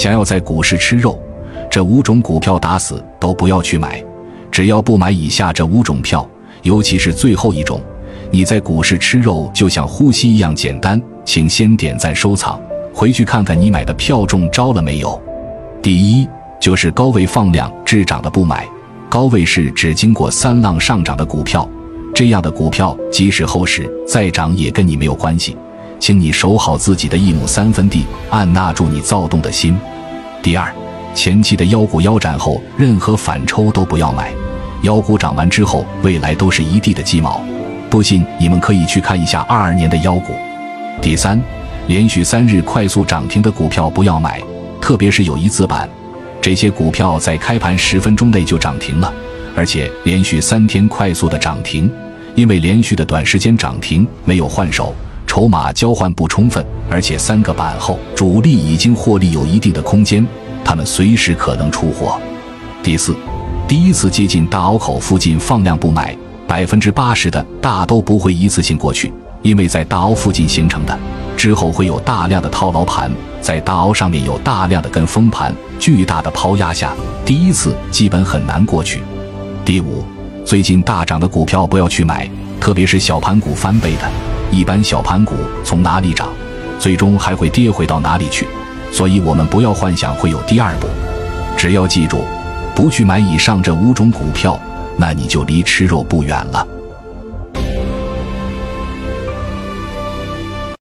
想要在股市吃肉，这五种股票打死都不要去买。只要不买以下这五种票，尤其是最后一种，你在股市吃肉就像呼吸一样简单。请先点赞收藏，回去看看你买的票中招了没有。第一就是高位放量滞涨的不买。高位是只经过三浪上涨的股票，这样的股票即使后市再涨也跟你没有关系。请你守好自己的一亩三分地，按捺住你躁动的心。第二，前期的妖股腰斩后，任何反抽都不要买。妖股涨完之后，未来都是一地的鸡毛。不信，你们可以去看一下二二年的妖股。第三，连续三日快速涨停的股票不要买，特别是有一字板，这些股票在开盘十分钟内就涨停了，而且连续三天快速的涨停，因为连续的短时间涨停没有换手。筹码交换不充分，而且三个板后主力已经获利有一定的空间，他们随时可能出货。第四，第一次接近大凹口附近放量不买，百分之八十的大都不会一次性过去，因为在大凹附近形成的之后会有大量的套牢盘，在大凹上面有大量的跟风盘，巨大的抛压下，第一次基本很难过去。第五，最近大涨的股票不要去买，特别是小盘股翻倍的。一般小盘股从哪里涨，最终还会跌回到哪里去，所以我们不要幻想会有第二步。只要记住，不去买以上这五种股票，那你就离吃肉不远了。